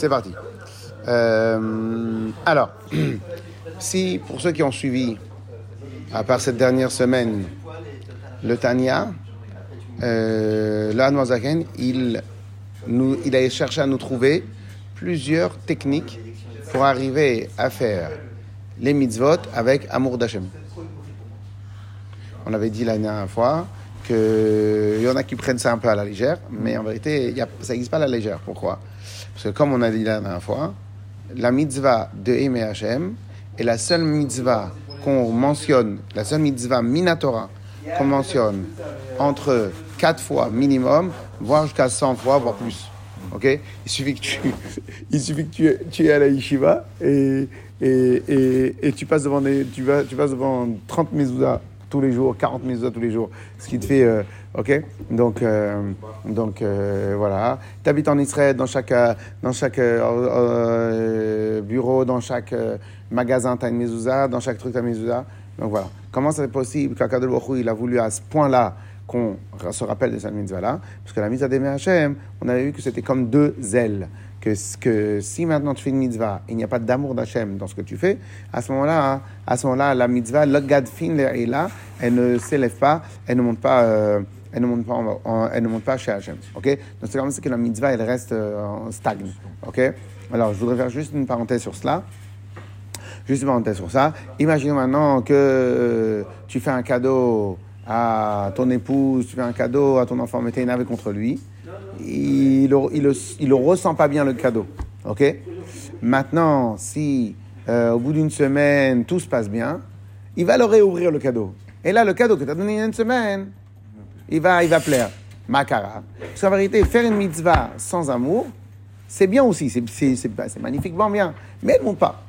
c'est parti. Euh, alors, si pour ceux qui ont suivi, à part cette dernière semaine, le Tania, euh, le il, nous, il a cherché à nous trouver plusieurs techniques pour arriver à faire les mitzvot avec amour d'Hachem. On avait dit la dernière fois qu'il y en a qui prennent ça un peu à la légère, mais en vérité, ça n'existe pas à la légère. Pourquoi? Parce que comme on a dit la dernière fois, la mitzvah de Aimé Hachem est la seule mitzvah qu'on mentionne, la seule mitzvah minatora qu'on mentionne entre 4 fois minimum, voire jusqu'à 100 fois, voire plus. Ok? Il suffit que tu, il suffit que tu, tu es à la yeshiva et, et, et, et tu passes devant des, tu vas, tu passes devant 30 mezuzah tous les jours, 40 mezuzah tous les jours, ce qui te fait, euh, ok? Donc, euh, donc euh, voilà. Tu habites en Israël, dans chaque, dans chaque bureau, dans chaque magasin, tu as une mezuzah, dans chaque truc, tu as une mezuzah. Donc voilà. Comment c'est possible qu'Akadol il a voulu à ce point-là qu'on se rappelle de cette mitzvah-là? Parce que la mitzvah des Hachem, on avait vu que c'était comme deux ailes. Que, si maintenant tu fais une mitzvah il n'y a pas d'amour d'Hachem dans ce que tu fais, à ce moment-là, hein, à ce moment-là, la mitzvah, le gadfin est là, elle ne s'élève pas, elle ne monte pas. Euh, elle ne monte pas, chez Hachem. Ok? Donc c'est comme ça que la mitzvah, elle reste euh, stagne. Ok? Alors je voudrais faire juste une parenthèse sur cela. Juste une parenthèse sur ça. Imaginons maintenant que euh, tu fais un cadeau à ton épouse, tu fais un cadeau à ton enfant, mais tu es énervé contre lui. Il ne il, il, ressent pas bien le cadeau. OK? Maintenant, si euh, au bout d'une semaine, tout se passe bien, il va le réouvrir le cadeau. Et là, le cadeau que tu as donné il y a une semaine, il va, il va plaire. Makara. Parce qu'en vérité, faire une mitzvah sans amour, c'est bien aussi, c'est magnifiquement bien. Mais elle ne monte pas.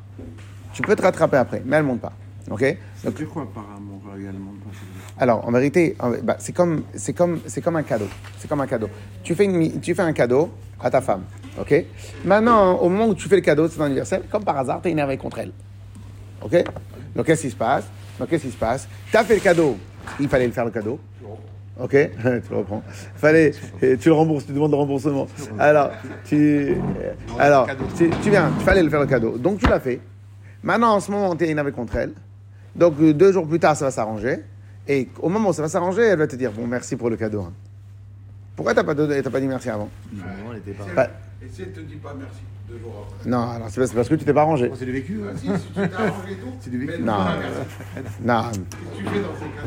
Tu peux te rattraper après, mais elle ne monte pas. OK? Donc, quoi par amour également Alors, en vérité, bah, c'est comme, comme, comme un cadeau. C'est comme un cadeau. Tu fais, une, tu fais un cadeau à ta femme. OK? Maintenant, au moment où tu fais le cadeau de son anniversaire, comme par hasard, tu es énervé contre elle. OK? Donc, qu'est-ce qui se passe? Donc, qu'est-ce qui se passe? Tu as fait le cadeau. Il fallait le faire le cadeau. Ok, tu le reprends. Fallait, tu le rembourses, tu demandes le remboursement. Alors, tu, alors, tu, tu viens, il fallait le faire le cadeau. Donc tu l'as fait. Maintenant, en ce moment, tu es énervé contre elle. Donc, euh, deux jours plus tard, ça va s'arranger. Et au moment où ça va s'arranger, elle va te dire Bon, merci pour le cadeau. Hein. Pourquoi tu n'as pas, pas, dit merci avant Non, elle était pas. Et si elle ne te dit pas merci deux jours après? Non, alors c'est parce que tu t'es pas arrangé. Oh, c'est du vécu. Hein. si, si tu t'es arrangé tout. C'est du vécu. Non, non.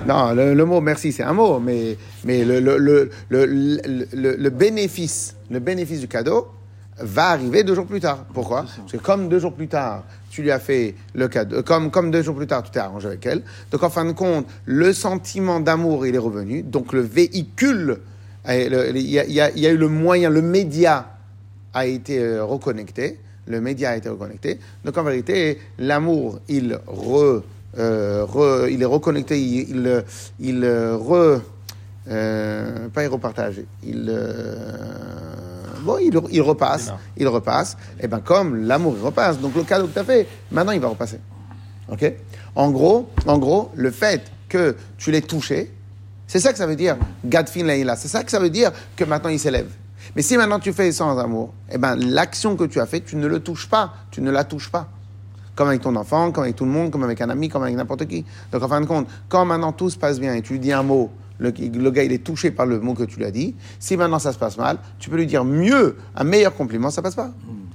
Non, le, le, mot merci, c'est un mot, mais, mais le, le, le, le, le bénéfice, le bénéfice du cadeau va arriver deux jours plus tard. Pourquoi Parce que comme deux jours plus tard, tu lui as fait le cadeau, comme, comme deux jours plus tard, tu t'es arrangé avec elle. Donc, en fin de compte, le sentiment d'amour, il est revenu. Donc, le véhicule, il y, y, a eu le moyen, le média a été euh, reconnecté. Le média a été reconnecté. Donc, en vérité, l'amour, il, re, euh, re, il est reconnecté, il, il, il re, euh, pas il repartage, il bon, il, repasse, il repasse. Et bien comme l'amour, il repasse. Donc le cadeau que tu as fait, maintenant il va repasser. Ok? En gros, en gros, le fait que tu l'aies touché, c'est ça que ça veut dire, Gadfin Leila. C'est ça que ça veut dire que maintenant il s'élève. Mais si maintenant tu fais sans amour, eh ben, l'action que tu as faite, tu ne le touches pas. Tu ne la touches pas. Comme avec ton enfant, comme avec tout le monde, comme avec un ami, comme avec n'importe qui. Donc en fin de compte, quand maintenant tout se passe bien et tu lui dis un mot, le, gars, il est touché par le mot que tu lui as dit. Si maintenant ça se passe mal, tu peux lui dire mieux, un meilleur compliment, ça passe pas.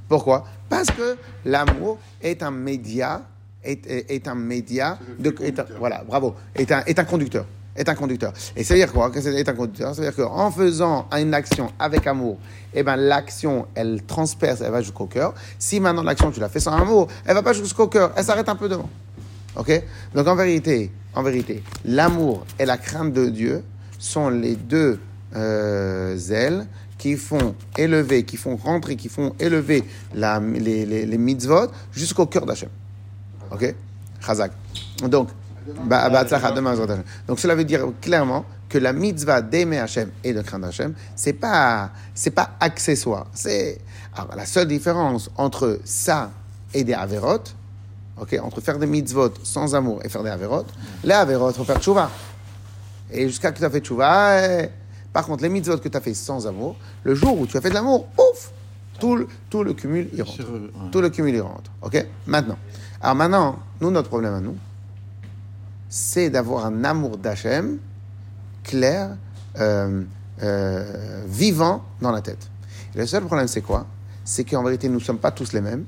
Pourquoi? Parce que l'amour est un média, est, est, un média, de, voilà, bravo, est un, est un conducteur. Est un conducteur. Et ça veut dire quoi? Que c'est un conducteur? Ça veut dire qu'en faisant une action avec amour, eh ben, l'action, elle transperce, elle va jusqu'au cœur. Si maintenant l'action, tu la fais sans amour, elle va pas jusqu'au cœur, elle s'arrête un peu devant. Ok? Donc en vérité, en vérité, l'amour et la crainte de Dieu sont les deux euh, ailes qui font élever, qui font rentrer, qui font élever la, les, les, les, mitzvot jusqu'au cœur d'Hachem. Ok? Chazak. Donc, bah, bah, donc cela veut dire clairement que la mitzvah d'aimer Hachem et de craindre Hachem, c'est pas, c'est pas accessoire. C'est, alors, la seule différence entre ça et des avérotes, entre faire des mitzvot sans amour et faire des averot, les averot, faut faire tchouva. Et jusqu'à que tu as fait tchouva, eh, par contre, les mitzvot que tu as fait sans amour, le jour où tu as fait de l'amour, ouf, Tout le, tout le cumul, il rentre. Tout le cumul, il rentre. OK? Maintenant. Alors maintenant, nous, notre problème à nous, c'est d'avoir un amour d'Hachem clair, euh, euh, vivant dans la tête. le seul problème, c'est quoi? C'est qu'en vérité, nous ne sommes pas tous les mêmes.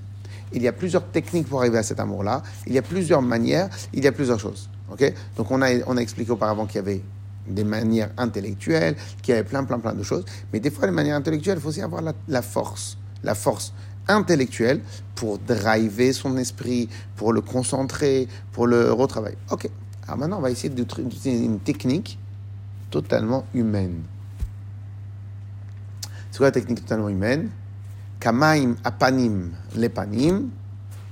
Il y a plusieurs techniques pour arriver à cet amour-là. Il y a plusieurs manières. Il y a plusieurs choses. OK? Donc, on a, on a expliqué auparavant qu'il y avait des manières intellectuelles, qu'il y avait plein, plein, plein de choses. Mais des fois, les manières intellectuelles, il faut aussi avoir la, force. La force intellectuelle pour driver son esprit, pour le concentrer, pour le retravailler. OK. Alors maintenant, on va essayer d'utiliser une technique totalement humaine. C'est quoi la technique totalement humaine? Kamaim apanim lepanim,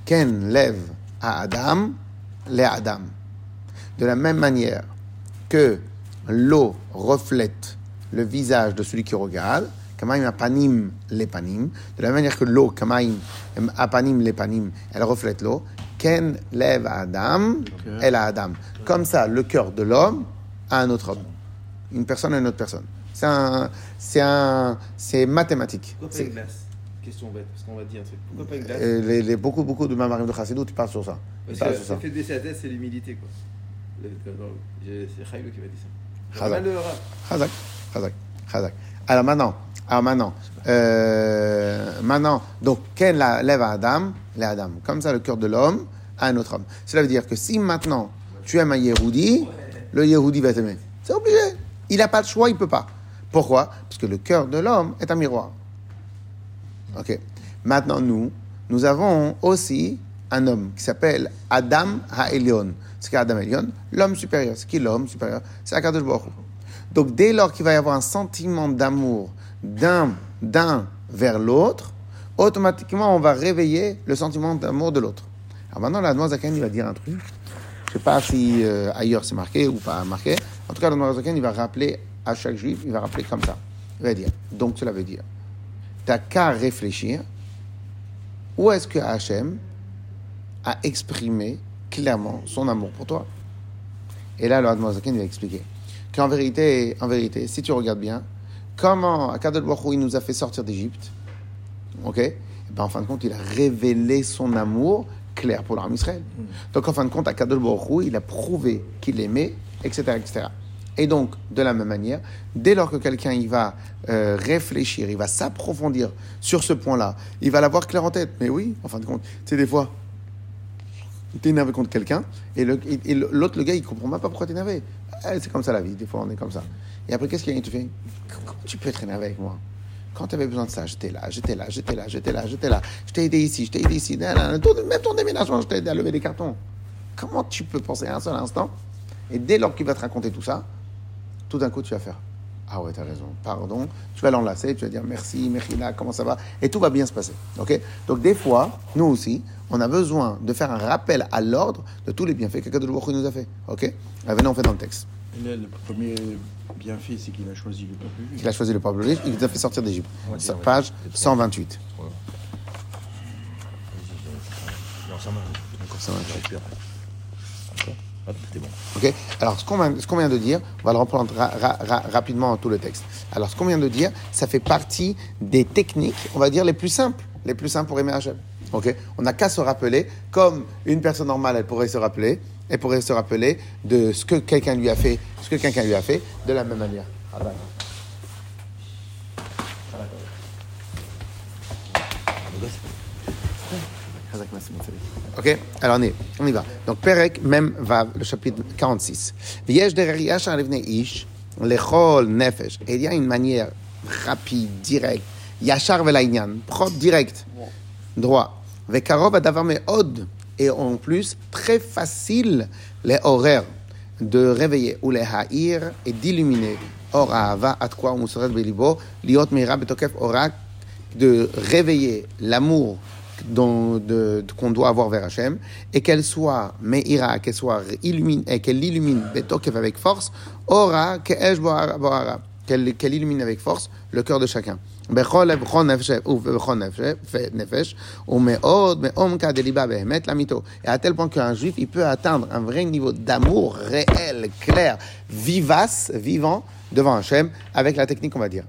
ken lev à Adam, le Adam. De la même manière que l'eau reflète le visage de celui qui regarde, Kamaim apanim lepanim, de la même manière que l'eau, Kamaim apanim lepanim, elle reflète l'eau, Ken lève Adam, elle a Adam. Comme ça, le cœur de l'homme a un autre homme. Une personne a une autre personne. C'est un, c'est un, c'est mathématique. Question bête, parce qu'on va dire, pourquoi pas une glace euh, les, les, beaucoup, beaucoup de Mamarim de Chassidou, tu parles sur ça. Parce que ça fait baisser la tête, c'est l'humilité, quoi. C'est Khaïlo qui va dire ça. Khazak. Alors maintenant, alors maintenant, euh, maintenant, donc, Ken lève à Adam, les Adam. Comme ça, le cœur de l'homme a un autre homme. Cela veut dire que si maintenant tu aimes un Yehudi, le Yehudi va t'aimer. C'est obligé. Il n'a pas de choix, il ne peut pas. Pourquoi? Parce que le cœur de l'homme est un miroir. Ok. Maintenant, nous, nous avons aussi un homme qui s'appelle Adam Ha'elion. C'est Adam Ha'elion, l'homme supérieur. C'est qui l'homme supérieur C'est Akadosh Baruch Donc, dès lors qu'il va y avoir un sentiment d'amour d'un, d'un vers l'autre, automatiquement, on va réveiller le sentiment d'amour de l'autre. Alors maintenant, la Zaken, il va dire un truc. Je ne sais pas si euh, ailleurs c'est marqué ou pas marqué. En tout cas, la Zaken, il va rappeler à chaque juif, il va rappeler comme ça. Il va dire, donc cela veut dire, tu n'as qu'à réfléchir où est-ce que Hachem a exprimé clairement son amour pour toi? Et là, le Zaken, il va expliquer qu'en vérité, en vérité, si tu regardes bien, comment Akadol Baruch il nous a fait sortir d'Égypte, ok? Et ben, En fin de compte, il a révélé son amour clair pour l'armée Israël. Mm. Donc en fin de compte, Akadol Baruch il a prouvé qu'il aimait, etc., etc. Et donc, de la même manière, dès lors que quelqu'un va euh, réfléchir, il va s'approfondir sur ce point-là, il va l'avoir clair en tête. Mais oui, en fin de compte, sais, des fois, tu es énervé contre quelqu'un, et l'autre, le, gars, il comprend même pas pourquoi tu es énervé. Eh, c'est comme ça la vie, des fois on est comme ça. Et après, qu'est-ce qu'il y a? Il te fait Comment tu peux être énervé avec moi? Quand tu avais besoin de ça, j'étais là, j'étais là, j'étais là, j'étais là, j'étais là. Je t'ai aidé ici, je t'ai aidé ici. Même ton déménagement, je t'ai aidé à lever des cartons. Comment tu peux penser un seul instant? Et dès lors qu'il va te raconter tout ça, tout d'un coup, tu vas faire ah ouais, t'as raison, pardon. Tu vas l'enlacer, tu vas dire merci, Mechila, comment ça va? Et tout va bien se passer. ok? Donc des fois, nous aussi, on a besoin de faire un rappel à l'ordre de tous les bienfaits que Kadosh nous a fait. Ok? Venez, on fait dans le texte. le premier bienfait, c'est qu'il a choisi le peuple juif. Il a choisi le peuple juif, il nous a fait sortir d'Égypte. Page 128. Non, 128. Bon. Ok. Alors, ce qu'on vient, de dire, on va le reprendre rapidement tout le texte. Alors, ce qu'on vient de dire, ça fait partie des techniques, on va dire, les plus simples, les plus simples pour aimer Hachem. Ok. On n'a qu'à se rappeler, comme une personne normale, elle pourrait se rappeler, elle pourrait se rappeler de ce que quelqu'un lui a fait, ce que quelqu'un lui a fait, de la même manière. Ah ben. Ok? Alors on, y va. Donc Perek, même va, le chapitre 46. Viesh ish, lechol nefesh. Il y a une manière rapide, directe, yachar velainyan, propre, direct, droit. Vekarov adavar od. Et en plus, très facile, les horaires de réveiller ou les haïr et d'illuminer. Or, va at quoi on serait belibo, liot mira betokef orak, de réveiller l'amour qu'on doit avoir vers Hachem, et qu'elle soit meira, qu'elle soit illumine, et qu'elle illumine Betokev avec force, aura qu'elle qu'elle illumine avec force le cœur de chacun. Et à tel point qu'un juif, il peut atteindre un vrai niveau d'amour réel, clair, vivace, vivant devant Hachem, avec la technique, on va dire.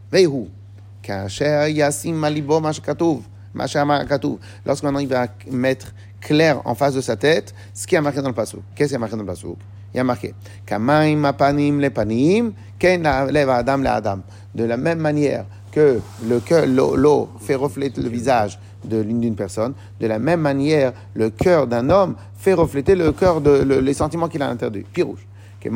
Veihu, Lorsqu'on il va mettre clair en face de sa tête ce qui a marqué dans le pasouk. Qu'est-ce qui a marqué dans le pasouk Il y a marqué De la même manière que le l'eau fait refléter le visage de l'une d'une personne, de la même manière, le cœur d'un homme fait refléter le cœur de les sentiments qu'il a à l'intérieur. Pirouche. De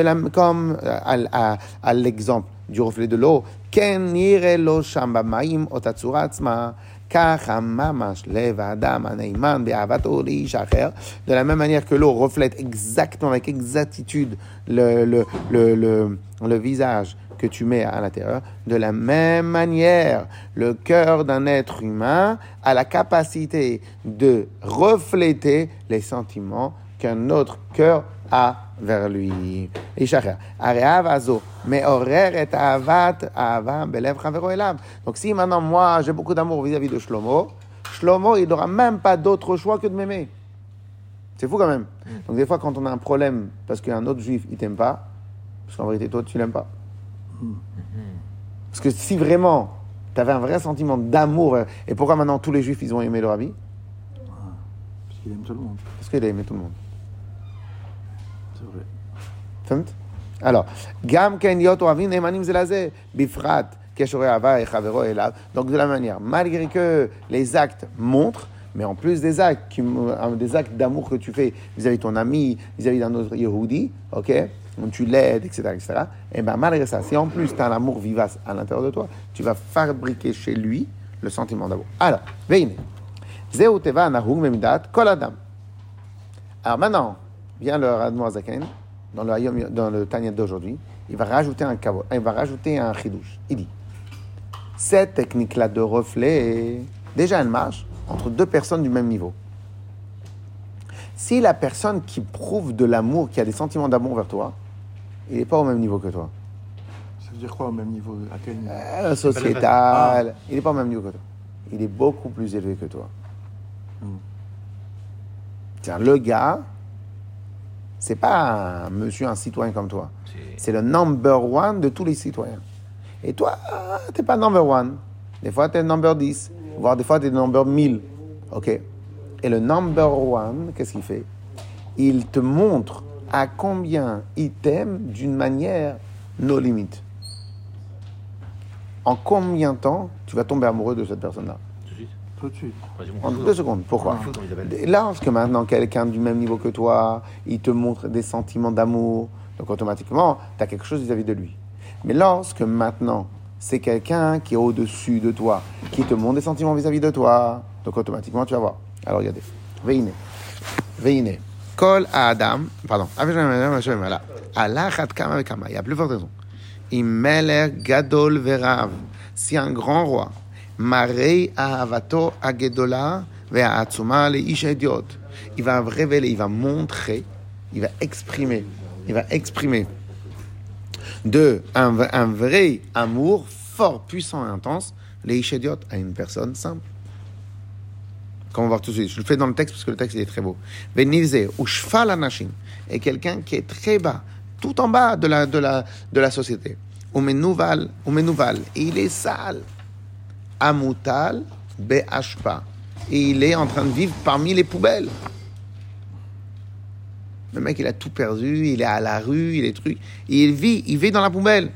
la, comme à, à l'exemple du reflet de l'eau, de la même manière que l'eau reflète exactement, avec exactitude, le, le, le, le, visage que tu mets à l'intérieur, de la même manière, le cœur d'un être humain a la capacité de refléter les sentiments qu'un autre cœur a vers lui. Donc si maintenant moi j'ai beaucoup d'amour vis-à-vis de Shlomo, Shlomo il n'aura même pas d'autre choix que de m'aimer. C'est fou quand même. Donc des fois quand on a un problème parce qu'un autre juif il t'aime pas, parce qu'en vérité toi tu l'aimes pas. Parce que si vraiment tu avais un vrai sentiment d'amour, et pourquoi maintenant tous les juifs ils ont aimé le rabbi? Parce qu'il aime tout le monde. Parce qu'il a aimé tout le monde. Alors, Gam ken yot oavin emanim bifrat, keshore ava et chavero elav. Donc, de la manière, malgré que les actes montrent, mais en plus des actes, qui, des actes d'amour que tu fais vis-à-vis ton ami, vis-à-vis d'un autre Yehudi, ok, tu l'aides, etc., etc., et bien malgré ça, si en plus tu as un vivace à l'intérieur de toi, tu vas fabriquer chez lui le sentiment d'amour. Alors, veine. Zeu teva nahug memidat kol adam. Alors maintenant, vient le Radmoazaken, dans le, dans le Tanya d'aujourd'hui, il va rajouter un kavod, il va rajouter un chidouche. Il dit, cette technique-là de reflet, déjà elle marche entre deux personnes du même niveau. Si la personne qui prouve de l'amour, qui a des sentiments d'amour vers toi, il n'est pas au même niveau que toi. Ça veut dire quoi au même niveau À quel niveau? Euh, Sociétal. Il n'est pas au même niveau que toi. Il est beaucoup plus élevé que toi. Hmm. Tiens, le gars, c'est pas un monsieur, un citoyen comme toi. C'est le number one de tous les citoyens. Et toi, t'es pas number one. Des fois, tu es number 10, voire des fois, tu es number 1000. OK Et le number one, qu'est-ce qu'il fait? Il te montre à combien il t'aime d'une manière no limites. En combien de temps tu vas tomber amoureux de cette personne-là? Tout de suite. En deux secondes. Pourquoi Lorsque maintenant quelqu'un du même niveau que toi, il te montre des sentiments d'amour, donc automatiquement, tu as quelque chose vis-à-vis de lui. Mais lorsque maintenant, c'est quelqu'un qui est au-dessus de toi, qui te montre des sentiments vis-à-vis de toi, donc automatiquement, tu vas voir. Alors regardez. Veine. Veine. Kol Adam. Pardon. Kama Il y a plus forte raison. Imeler gadol verav. Si un grand roi Marei Ahavato Agedola. Il va révéler, il va montrer, il va exprimer, il va exprimer de un, vrai amour fort, puissant et intense, les idiot à une personne simple. Comme on va voir tout de suite. Je le fais dans le texte parce que le texte est très beau. Venize ou Shfal Anashim est quelqu'un qui est très bas, tout en bas de la, de la, de la société. Il est sale. Amutal Be'ashpa. Et il est en train de vivre parmi les poubelles. Le mec, il a tout perdu, il est à la rue, il est truc. il vit, il vit dans la poubelle.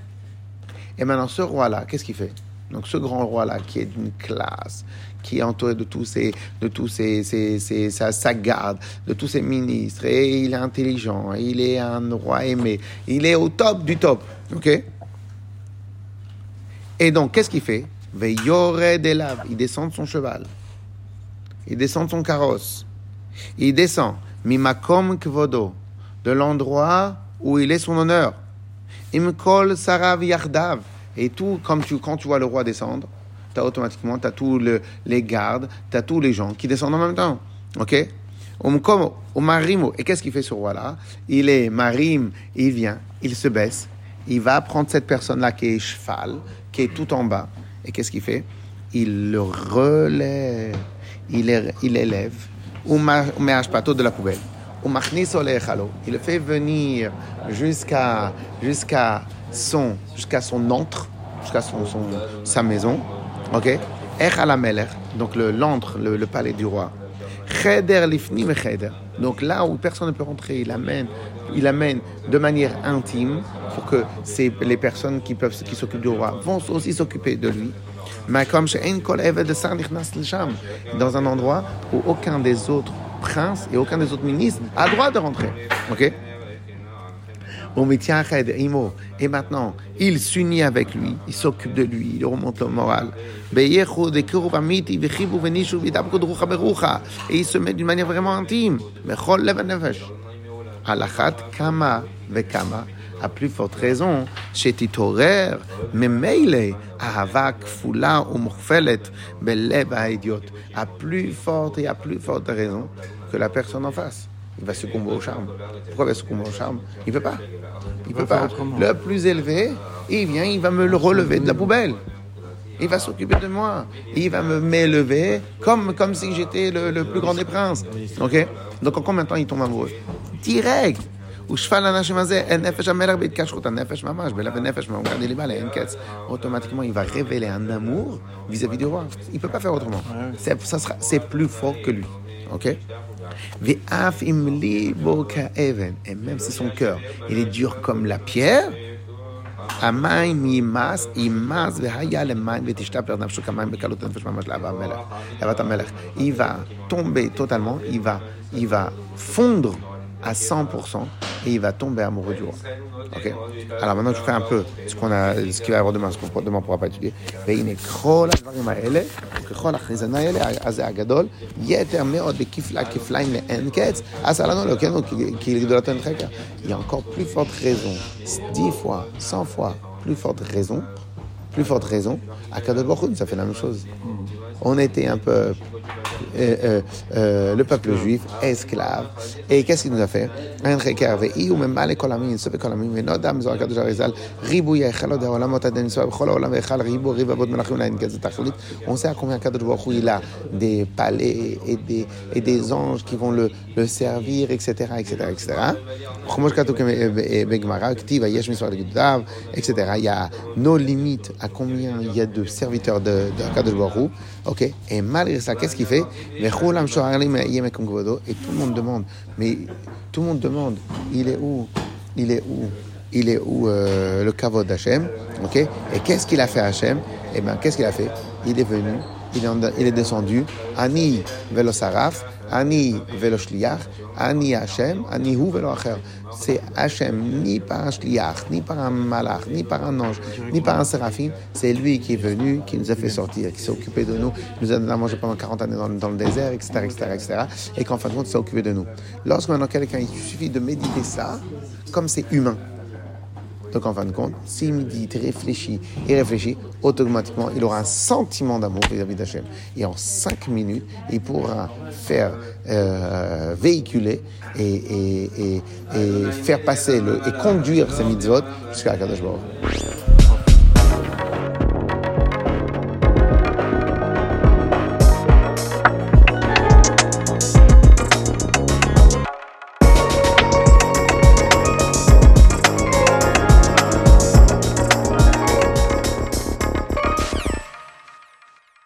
Et maintenant, ce roi-là, qu'est-ce qu'il fait? Donc, ce grand roi-là, qui est d'une classe, qui est entouré de tous ses, de tous ses, ses, sa, sa, garde, de tous ses ministres, et il est intelligent, il est un roi aimé, il est au top du top, ok? Et donc, qu'est-ce qu'il fait? Il descend de son cheval. Il descend de son carrosse. Il descend. Mimakom kvodo. De l'endroit où il est son honneur. Imkol sarav yardav. Et tout, comme tu, quand tu vois le roi descendre, tu as automatiquement, tu as tous les gardes, tu as tous les gens qui descendent en même temps. Ok? Et qu'est-ce qu'il fait ce roi-là? Il est marim, il vient, il se baisse, il va prendre cette personne-là qui est cheval, qui est tout en bas, et qu'est-ce qu'il fait? Il le relève, il, il élève, ou de la poubelle. Il le fait venir jusqu'à jusqu'à son, jusqu'à son antre, jusqu'à son, son, sa maison. Ok? Donc le l'antre, le, le, palais du roi. Donc là où personne ne peut rentrer, il amène, il amène de manière intime pour que les personnes qui peuvent, qui s'occupent du roi vont aussi s'occuper de lui. Mais comme dans un endroit où aucun des autres princes et aucun des autres ministres a droit de rentrer. Ok? Et maintenant, il s'unit avec lui, il s'occupe de lui, il remonte le moral. Et il se met d'une manière vraiment intime. kama vekama, à plus forte raison, שתתעורר ממילא אהבה כפולה ומוכפלת בלב האידיוט. À plus forte et à plus forte raison que la personne en face il va succomber au charme. Pourquoi il va succomber au charme Il ne peut pas. Il peut pas. Le plus élevé, il vient, il va me le relever de la poubelle. Il va s'occuper de moi. Il va me m'élever comme, comme si j'étais le, plus grand des princes. Ok Donc en combien de temps il tombe amoureux Direct. Automatiquement, il va révéler un amour vis-à-vis du roi. Il ne peut pas faire autrement. C'est plus fort que lui. Et même si son cœur, il est dur comme la pierre, il va tomber totalement, il va, il va fondre à 100% et il va tomber amoureux du roi. Alors maintenant, je fais un peu ce qu'on a, ce qu'il va y avoir demain, ce qu'on demain on pourra pas étudier. Il y a encore plus forte raison, 10 fois, 100 fois plus forte raison, plus forte raison, à Kadosh ça fait la même chose. On était un peu euh, euh, euh, le peuple juif esclave. Et qu'est-ce qu'il nous a fait? On sait à combien il a des palais et des, et des anges qui vont le, le servir, etc. etc., etc. Il y a nos limites à combien il y a de serviteurs de, de Ok? Et malgré ça, qu'est-ce qu'il fait? Et tout le monde demande, mais tout le monde demande, il est où? Il est où? Il est où euh, le kavod d'Hachem? Ok? Et qu'est-ce qu'il a fait Hachem? Eh bien, qu'est-ce qu'il a fait? Il est venu, il est, il est descendu, Ani Velosaraf, Ani velo Ani Hashem, Ani hu velo acher. C'est Hashem, ni par un shliach, ni par un malach, ni par un ange, ni par un séraphim. C'est lui qui est venu, qui nous a fait sortir, qui s'est occupé de nous, nous a donné à manger pendant 40 années dans, le désert, etc., etc., etc. Et qu'en fin de compte, s'est occupé de nous. Lorsque maintenant quelqu'un, il suffit de méditer ça, comme c'est humain. Donc en fin de compte, s'il médite, réfléchit et réfléchit, automatiquement, il aura un sentiment d'amour vis-à-vis d'Hachem. Et en cinq minutes, il pourra faire euh, véhiculer et, et, et, faire passer le, et conduire ses mitzvot jusqu'à la Kadosh